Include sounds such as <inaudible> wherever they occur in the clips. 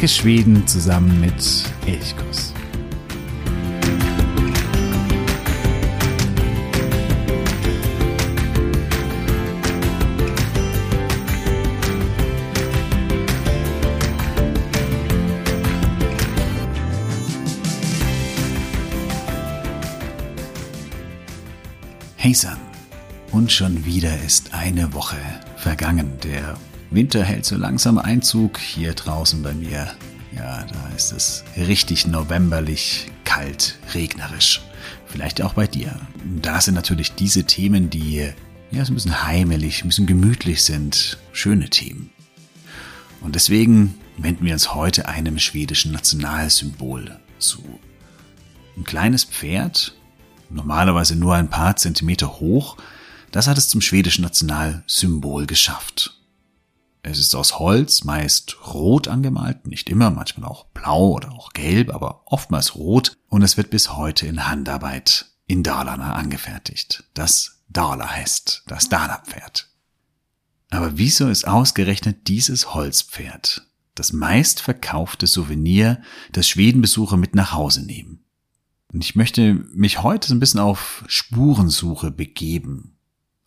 Entdecke Schweden zusammen mit Elchkuss. Heysan. Und schon wieder ist eine Woche vergangen. Der Winter hält so langsam Einzug hier draußen bei mir. Ja, da ist es richtig novemberlich, kalt, regnerisch. Vielleicht auch bei dir. Da sind natürlich diese Themen, die ja so ein bisschen heimelig, ein bisschen gemütlich sind. Schöne Themen. Und deswegen wenden wir uns heute einem schwedischen Nationalsymbol zu. Ein kleines Pferd, normalerweise nur ein paar Zentimeter hoch, das hat es zum schwedischen Nationalsymbol geschafft. Es ist aus Holz, meist rot angemalt, nicht immer, manchmal auch blau oder auch gelb, aber oftmals rot und es wird bis heute in Handarbeit in Dalarna angefertigt. Das Dalarhest, das Dalarpferd. Aber wieso ist ausgerechnet dieses Holzpferd das meistverkaufte Souvenir, das Schwedenbesucher mit nach Hause nehmen? Und ich möchte mich heute so ein bisschen auf Spurensuche begeben.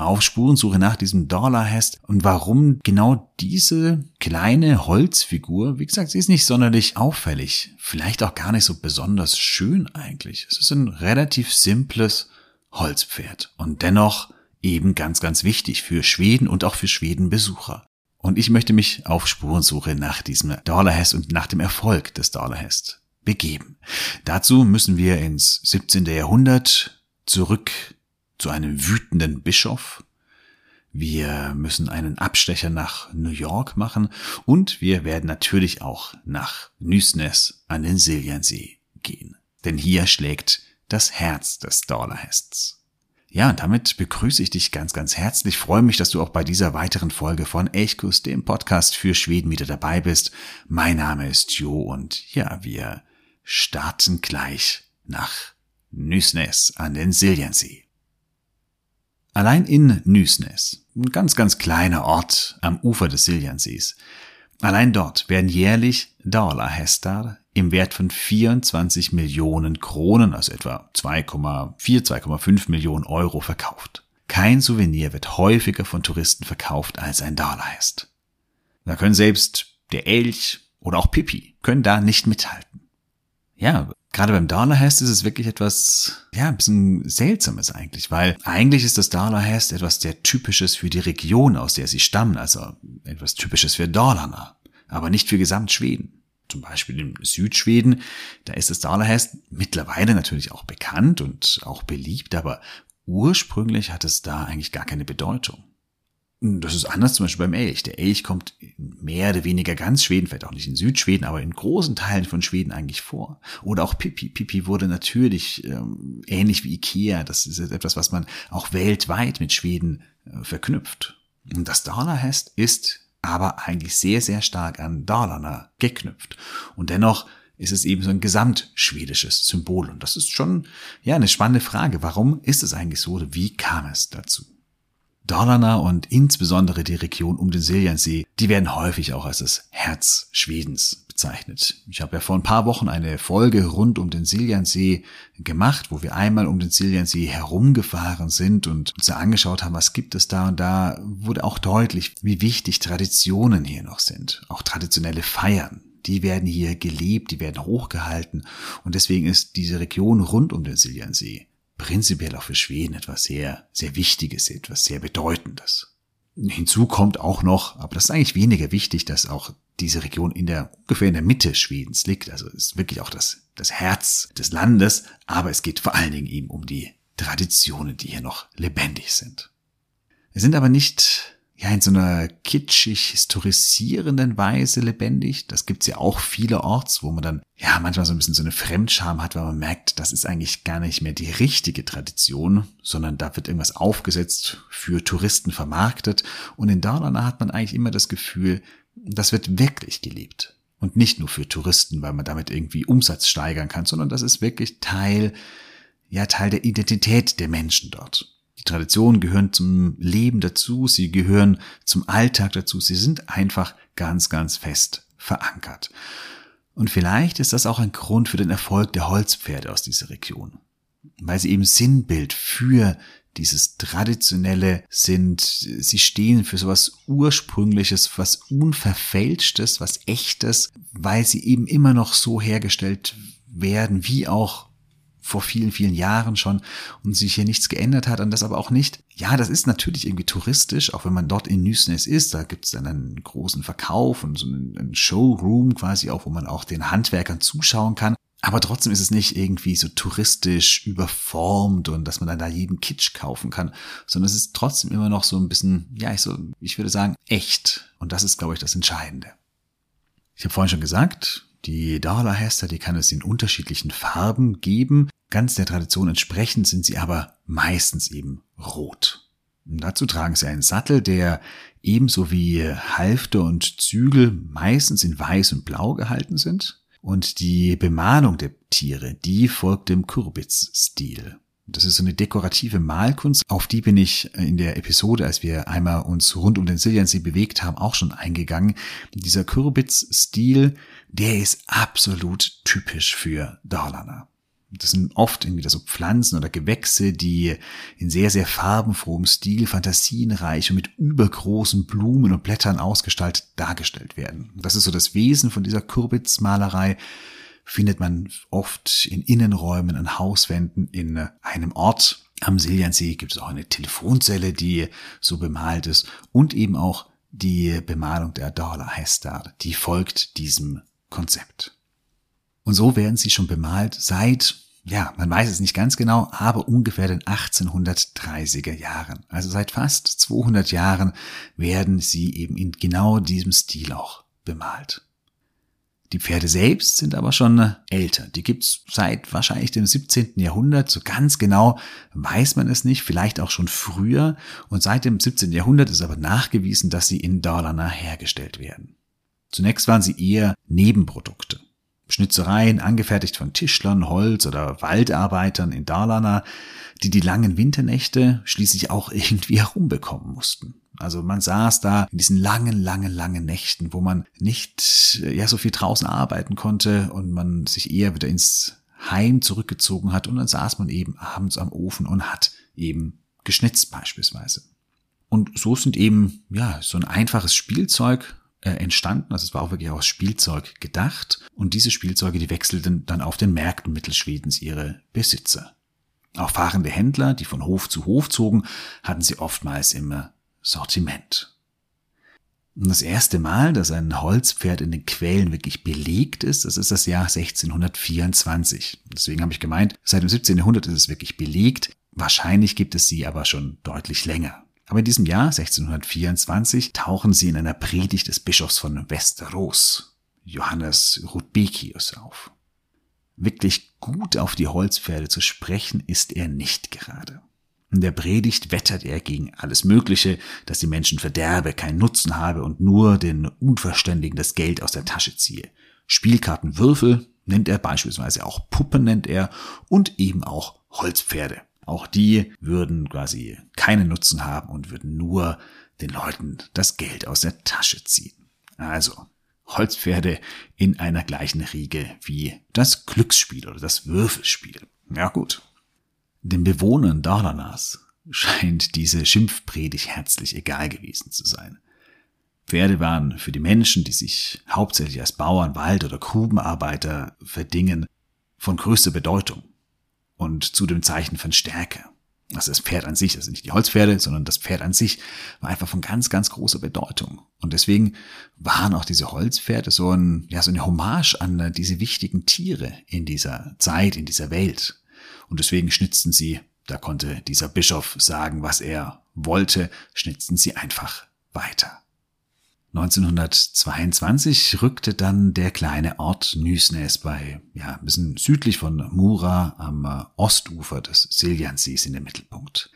Auf Spurensuche nach diesem Dollarhest und warum genau diese kleine Holzfigur, wie gesagt, sie ist nicht sonderlich auffällig, vielleicht auch gar nicht so besonders schön eigentlich. Es ist ein relativ simples Holzpferd und dennoch eben ganz, ganz wichtig für Schweden und auch für Schwedenbesucher. Und ich möchte mich auf Spurensuche nach diesem Dollarhest und nach dem Erfolg des Dollarhest begeben. Dazu müssen wir ins 17. Jahrhundert zurück zu einem wütenden Bischof. Wir müssen einen Abstecher nach New York machen und wir werden natürlich auch nach Nysnes an den Siljansee gehen. Denn hier schlägt das Herz des Dollarhests. Ja, und damit begrüße ich dich ganz, ganz herzlich. Ich freue mich, dass du auch bei dieser weiteren Folge von Elchkus, dem Podcast für Schweden, wieder dabei bist. Mein Name ist Jo und ja, wir starten gleich nach Nysnes an den Siljansee. Allein in Nysnes, ein ganz, ganz kleiner Ort am Ufer des Siljansees, allein dort werden jährlich Dollarhästar im Wert von 24 Millionen Kronen, also etwa 2,4, 2,5 Millionen Euro verkauft. Kein Souvenir wird häufiger von Touristen verkauft als ein Dollarhest. Da können selbst der Elch oder auch Pippi können da nicht mithalten ja, gerade beim Dalarhest ist es wirklich etwas, ja, ein bisschen seltsames eigentlich, weil eigentlich ist das Dalarhest etwas sehr typisches für die Region, aus der sie stammen, also etwas typisches für Dalarna, aber nicht für Gesamtschweden. Zum Beispiel in Südschweden, da ist das Dalarhest mittlerweile natürlich auch bekannt und auch beliebt, aber ursprünglich hat es da eigentlich gar keine Bedeutung. Das ist anders zum Beispiel beim Elch. Der Elch kommt mehr oder weniger ganz Schweden, vielleicht auch nicht in Südschweden, aber in großen Teilen von Schweden eigentlich vor. Oder auch Pipi. Pipi wurde natürlich ähm, ähnlich wie Ikea. Das ist etwas, was man auch weltweit mit Schweden äh, verknüpft. Und das Dalarhest ist aber eigentlich sehr, sehr stark an Dalarna geknüpft. Und dennoch ist es eben so ein gesamtschwedisches Symbol. Und das ist schon, ja, eine spannende Frage. Warum ist es eigentlich so oder wie kam es dazu? Dalarna und insbesondere die Region um den Siljansee, die werden häufig auch als das Herz Schwedens bezeichnet. Ich habe ja vor ein paar Wochen eine Folge rund um den Siljansee gemacht, wo wir einmal um den Siljansee herumgefahren sind und uns angeschaut haben, was gibt es da und da wurde auch deutlich, wie wichtig Traditionen hier noch sind, auch traditionelle Feiern. Die werden hier gelebt, die werden hochgehalten und deswegen ist diese Region rund um den Siljansee prinzipiell auch für Schweden etwas sehr, sehr Wichtiges, etwas sehr Bedeutendes. Hinzu kommt auch noch, aber das ist eigentlich weniger wichtig, dass auch diese Region in der, ungefähr in der Mitte Schwedens liegt. Also ist wirklich auch das, das Herz des Landes. Aber es geht vor allen Dingen eben um die Traditionen, die hier noch lebendig sind. Es sind aber nicht ja in so einer kitschig historisierenden Weise lebendig. Das gibt's ja auch vielerorts, wo man dann ja manchmal so ein bisschen so eine Fremdscham hat, weil man merkt, das ist eigentlich gar nicht mehr die richtige Tradition, sondern da wird irgendwas aufgesetzt, für Touristen vermarktet. Und in Dalarna hat man eigentlich immer das Gefühl, das wird wirklich gelebt. Und nicht nur für Touristen, weil man damit irgendwie Umsatz steigern kann, sondern das ist wirklich Teil, ja, Teil der Identität der Menschen dort. Die Traditionen gehören zum Leben dazu, sie gehören zum Alltag dazu, sie sind einfach ganz, ganz fest verankert. Und vielleicht ist das auch ein Grund für den Erfolg der Holzpferde aus dieser Region, weil sie eben Sinnbild für dieses Traditionelle sind, sie stehen für sowas Ursprüngliches, was Unverfälschtes, was Echtes, weil sie eben immer noch so hergestellt werden, wie auch vor vielen, vielen Jahren schon und sich hier nichts geändert hat und das aber auch nicht. Ja, das ist natürlich irgendwie touristisch, auch wenn man dort in Nüsnes ist, da gibt es dann einen großen Verkauf und so einen Showroom quasi auch, wo man auch den Handwerkern zuschauen kann. Aber trotzdem ist es nicht irgendwie so touristisch überformt und dass man dann da jeden Kitsch kaufen kann, sondern es ist trotzdem immer noch so ein bisschen, ja, ich so, ich würde sagen, echt. Und das ist, glaube ich, das Entscheidende. Ich habe vorhin schon gesagt, die Dauerhester, die kann es in unterschiedlichen Farben geben. Ganz der Tradition entsprechend sind sie aber meistens eben rot. Und dazu tragen sie einen Sattel, der ebenso wie Halfter und Zügel meistens in weiß und blau gehalten sind. Und die Bemalung der Tiere, die folgt dem Kürbis-Stil. Das ist so eine dekorative Malkunst, auf die bin ich in der Episode, als wir einmal uns rund um den Siljansee bewegt haben, auch schon eingegangen. Dieser Kürbis-Stil, der ist absolut typisch für Dalarna. Das sind oft irgendwie so Pflanzen oder Gewächse, die in sehr, sehr farbenfrohem Stil, fantasienreich und mit übergroßen Blumen und Blättern ausgestaltet dargestellt werden. Das ist so das Wesen von dieser Kürbitzmalerei. Findet man oft in Innenräumen, an Hauswänden, in einem Ort. Am Siljansee gibt es auch eine Telefonzelle, die so bemalt ist und eben auch die Bemalung der Dorla Hestad, die folgt diesem Konzept. Und so werden sie schon bemalt seit, ja, man weiß es nicht ganz genau, aber ungefähr den 1830er Jahren. Also seit fast 200 Jahren werden sie eben in genau diesem Stil auch bemalt. Die Pferde selbst sind aber schon älter. Die gibt's seit wahrscheinlich dem 17. Jahrhundert. So ganz genau weiß man es nicht, vielleicht auch schon früher. Und seit dem 17. Jahrhundert ist aber nachgewiesen, dass sie in Dalarna hergestellt werden. Zunächst waren sie eher Nebenprodukte. Schnitzereien, angefertigt von Tischlern, Holz- oder Waldarbeitern in Dalarna, die die langen Winternächte schließlich auch <laughs> irgendwie herumbekommen mussten. Also man saß da in diesen langen, langen, langen Nächten, wo man nicht ja so viel draußen arbeiten konnte und man sich eher wieder ins Heim zurückgezogen hat und dann saß man eben abends am Ofen und hat eben geschnitzt beispielsweise. Und so sind eben ja so ein einfaches Spielzeug äh, entstanden. Also es war auch wirklich aus Spielzeug gedacht. Und diese Spielzeuge, die wechselten dann auf den Märkten Mittelschwedens ihre Besitzer. Auch fahrende Händler, die von Hof zu Hof zogen, hatten sie oftmals im Sortiment. Und das erste Mal, dass ein Holzpferd in den Quellen wirklich belegt ist, das ist das Jahr 1624. Deswegen habe ich gemeint, seit dem 17. Jahrhundert ist es wirklich belegt. Wahrscheinlich gibt es sie aber schon deutlich länger. Aber in diesem Jahr 1624 tauchen sie in einer Predigt des Bischofs von Westeros, Johannes Rudbekius, auf. Wirklich gut auf die Holzpferde zu sprechen ist er nicht gerade. In der Predigt wettert er gegen alles Mögliche, dass die Menschen verderbe, keinen Nutzen habe und nur den Unverständigen das Geld aus der Tasche ziehe. Spielkartenwürfel nennt er beispielsweise auch Puppen nennt er und eben auch Holzpferde. Auch die würden quasi keinen Nutzen haben und würden nur den Leuten das Geld aus der Tasche ziehen. Also Holzpferde in einer gleichen Riege wie das Glücksspiel oder das Würfelspiel. Ja gut. Den Bewohnern Dalarnas scheint diese Schimpfpredigt herzlich egal gewesen zu sein. Pferde waren für die Menschen, die sich hauptsächlich als Bauern, Wald- oder Grubenarbeiter verdingen, von größter Bedeutung und zu dem Zeichen von Stärke. Also das Pferd an sich, also nicht die Holzpferde, sondern das Pferd an sich war einfach von ganz, ganz großer Bedeutung. Und deswegen waren auch diese Holzpferde so ein, ja, so eine Hommage an diese wichtigen Tiere in dieser Zeit, in dieser Welt. Und deswegen schnitzten sie, da konnte dieser Bischof sagen, was er wollte, schnitzten sie einfach weiter. 1922 rückte dann der kleine Ort Nysnes bei, ja, ein bisschen südlich von Mura am äh, Ostufer des Siljansees in den Mittelpunkt.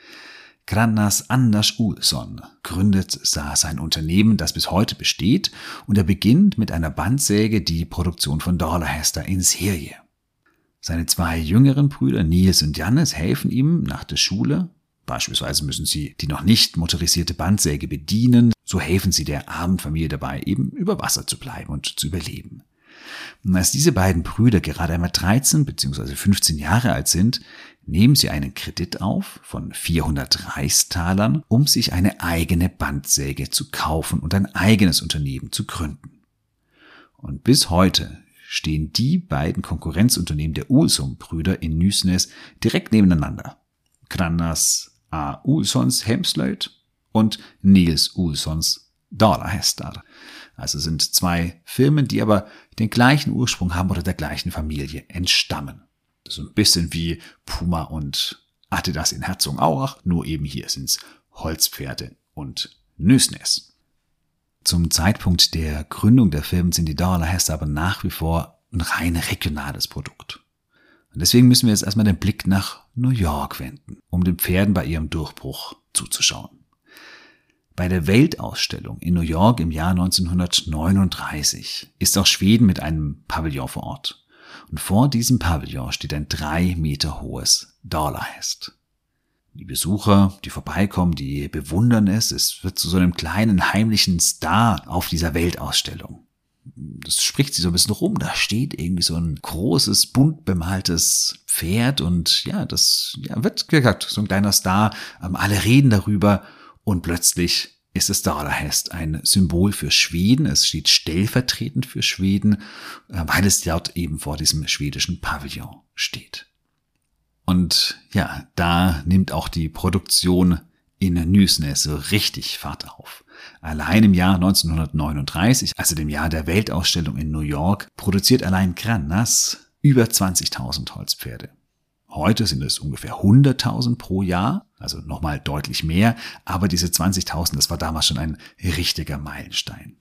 Grannas Anders Ulsson gründet sah sein Unternehmen, das bis heute besteht, und er beginnt mit einer Bandsäge die Produktion von Dorlahester in Serie. Seine zwei jüngeren Brüder Nils und Jannes helfen ihm nach der Schule. Beispielsweise müssen sie die noch nicht motorisierte Bandsäge bedienen, So helfen sie der armen Familie dabei, eben über Wasser zu bleiben und zu überleben. Und als diese beiden Brüder gerade einmal 13 bzw. 15 Jahre alt sind, nehmen sie einen Kredit auf von 400 Reichstalern, um sich eine eigene Bandsäge zu kaufen und ein eigenes Unternehmen zu gründen. Und bis heute stehen die beiden Konkurrenzunternehmen der Ulsum-Brüder in Nysnes direkt nebeneinander. Krannas A. Ulsons Hemslöyd und Nils Ulsons Dalahestar. Also sind zwei Firmen, die aber den gleichen Ursprung haben oder der gleichen Familie entstammen. Das ist ein bisschen wie Puma und Adidas in Herzogenaurach, nur eben hier sind's Holzpferde und Nüsnes. Zum Zeitpunkt der Gründung der Firmen sind die Dauerleihester aber nach wie vor ein rein regionales Produkt. Und deswegen müssen wir jetzt erstmal den Blick nach New York wenden, um den Pferden bei ihrem Durchbruch zuzuschauen. Bei der Weltausstellung in New York im Jahr 1939 ist auch Schweden mit einem Pavillon vor Ort. Und vor diesem Pavillon steht ein drei Meter hohes Dollarhest. Die Besucher, die vorbeikommen, die bewundern es. Es wird zu so einem kleinen heimlichen Star auf dieser Weltausstellung. Das spricht sich so ein bisschen rum. Da steht irgendwie so ein großes, bunt bemaltes Pferd und ja, das ja, wird gesagt, so ein kleiner Star. Ähm, alle reden darüber und plötzlich ist es Dalahest ein Symbol für Schweden. Es steht stellvertretend für Schweden, äh, weil es dort eben vor diesem schwedischen Pavillon steht. Und ja, da nimmt auch die Produktion in Nysnes so richtig Fahrt auf. Allein im Jahr 1939, also dem Jahr der Weltausstellung in New York, produziert allein Grannas über 20.000 Holzpferde. Heute sind es ungefähr 100.000 pro Jahr, also nochmal deutlich mehr, aber diese 20.000, das war damals schon ein richtiger Meilenstein.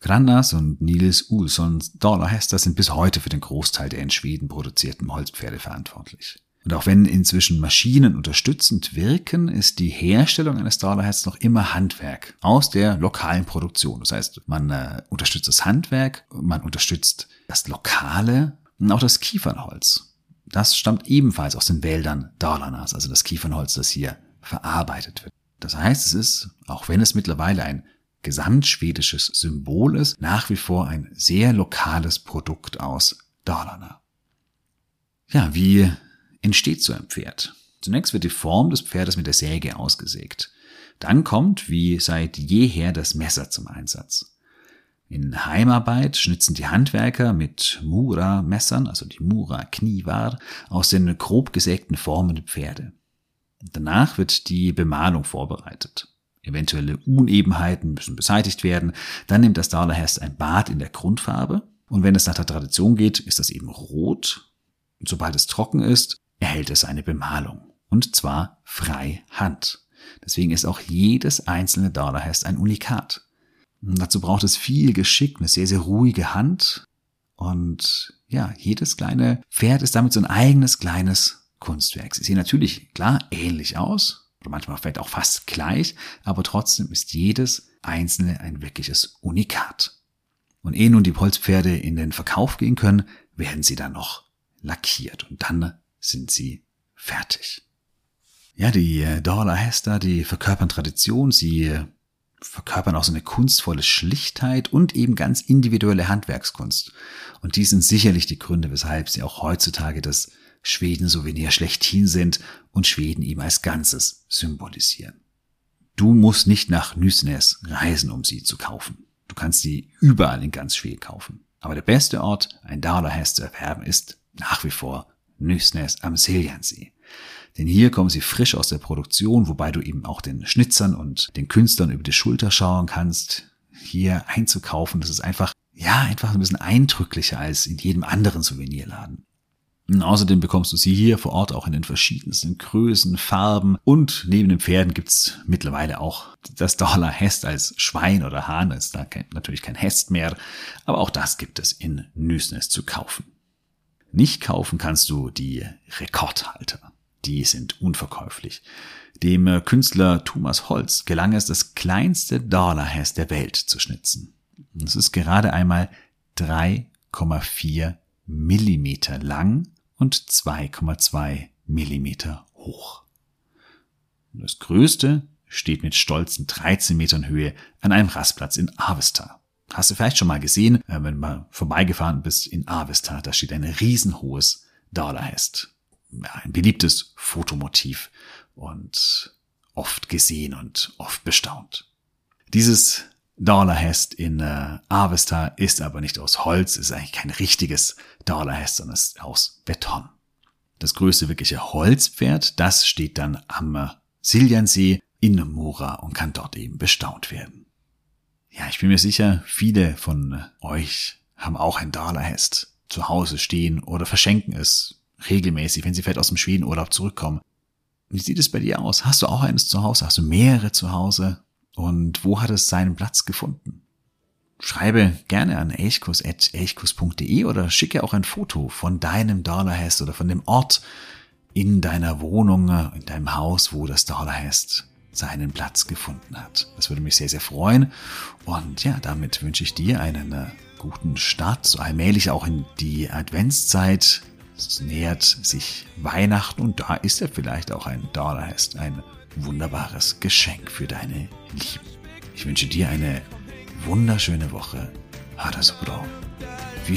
Grandas und Nils Ulssons Dollarhester sind bis heute für den Großteil der in Schweden produzierten Holzpferde verantwortlich. Und auch wenn inzwischen Maschinen unterstützend wirken, ist die Herstellung eines Dollarhests noch immer Handwerk aus der lokalen Produktion. Das heißt, man äh, unterstützt das Handwerk, man unterstützt das Lokale und auch das Kiefernholz das stammt ebenfalls aus den Wäldern Dalarnas, also das Kiefernholz, das hier verarbeitet wird. Das heißt, es ist, auch wenn es mittlerweile ein gesamtschwedisches Symbol ist, nach wie vor ein sehr lokales Produkt aus Dalarna. Ja, wie entsteht so ein Pferd? Zunächst wird die Form des Pferdes mit der Säge ausgesägt. Dann kommt, wie seit jeher, das Messer zum Einsatz. In Heimarbeit schnitzen die Handwerker mit Mura-Messern, also die Mura-Knivar, aus den grob gesägten Formen der Pferde. Danach wird die Bemalung vorbereitet. Eventuelle Unebenheiten müssen beseitigt werden. Dann nimmt das Dalerhest ein Bad in der Grundfarbe. Und wenn es nach der Tradition geht, ist das eben rot. Und sobald es trocken ist, erhält es eine Bemalung. Und zwar frei Hand. Deswegen ist auch jedes einzelne Dalerhest ein Unikat. Dazu braucht es viel Geschick, eine sehr, sehr ruhige Hand. Und ja, jedes kleine Pferd ist damit so ein eigenes kleines Kunstwerk. Sie sehen natürlich, klar, ähnlich aus. Oder manchmal vielleicht auch fast gleich. Aber trotzdem ist jedes einzelne ein wirkliches Unikat. Und ehe nun die Holzpferde in den Verkauf gehen können, werden sie dann noch lackiert. Und dann sind sie fertig. Ja, die äh, Dorla Hester, die verkörpern Tradition. Sie verkörpern auch so eine kunstvolle Schlichtheit und eben ganz individuelle Handwerkskunst. Und die sind sicherlich die Gründe, weshalb sie auch heutzutage das Schweden-Souvenir schlechthin sind und Schweden eben als Ganzes symbolisieren. Du musst nicht nach Nysnes reisen, um sie zu kaufen. Du kannst sie überall in ganz Schweden kaufen. Aber der beste Ort, ein Dauerhest zu erwerben, ist nach wie vor Nysnes am Siljansee. Denn hier kommen sie frisch aus der Produktion, wobei du eben auch den Schnitzern und den Künstlern über die Schulter schauen kannst. Hier einzukaufen, das ist einfach, ja, einfach ein bisschen eindrücklicher als in jedem anderen Souvenirladen. Und außerdem bekommst du sie hier vor Ort auch in den verschiedensten Größen, Farben und neben den Pferden gibt's mittlerweile auch das Dollar Hest als Schwein oder Hahn. ist da natürlich kein Hest mehr, aber auch das gibt es in Nüsnes zu kaufen. Nicht kaufen kannst du die Rekordhalter die sind unverkäuflich. Dem äh, Künstler Thomas Holz gelang es, das kleinste Dollarhest der Welt zu schnitzen. Es ist gerade einmal 3,4 Millimeter lang und 2,2 Millimeter hoch. Das größte steht mit stolzen 13 Metern Höhe an einem Rastplatz in Avesta. Hast du vielleicht schon mal gesehen, äh, wenn du mal vorbeigefahren bist in Avesta, da steht ein riesenhohes Dauerhest. Ein beliebtes Fotomotiv und oft gesehen und oft bestaunt. Dieses Dauerhest in äh, Avesta ist aber nicht aus Holz, ist eigentlich kein richtiges Dauerhest, sondern ist aus Beton. Das größte wirkliche Holzpferd, das steht dann am äh, Siljansee in Mura und kann dort eben bestaunt werden. Ja, ich bin mir sicher, viele von euch haben auch ein Dalerhest zu Hause stehen oder verschenken es regelmäßig, wenn sie vielleicht aus dem Schwedenurlaub zurückkommen. Wie sieht es bei dir aus? Hast du auch eines zu Hause? Hast du mehrere zu Hause? Und wo hat es seinen Platz gefunden? Schreibe gerne an elchkus.elchkus.de oder schicke auch ein Foto von deinem Dalerhest oder von dem Ort in deiner Wohnung, in deinem Haus, wo das Dalerhest seinen Platz gefunden hat. Das würde mich sehr, sehr freuen. Und ja, damit wünsche ich dir einen äh, guten Start, so allmählich auch in die Adventszeit. Es nähert sich Weihnachten und da ist ja vielleicht auch ein Dauerhest, ein wunderbares Geschenk für deine Lieben. Ich wünsche dir eine wunderschöne Woche. Ha det så bra. Vi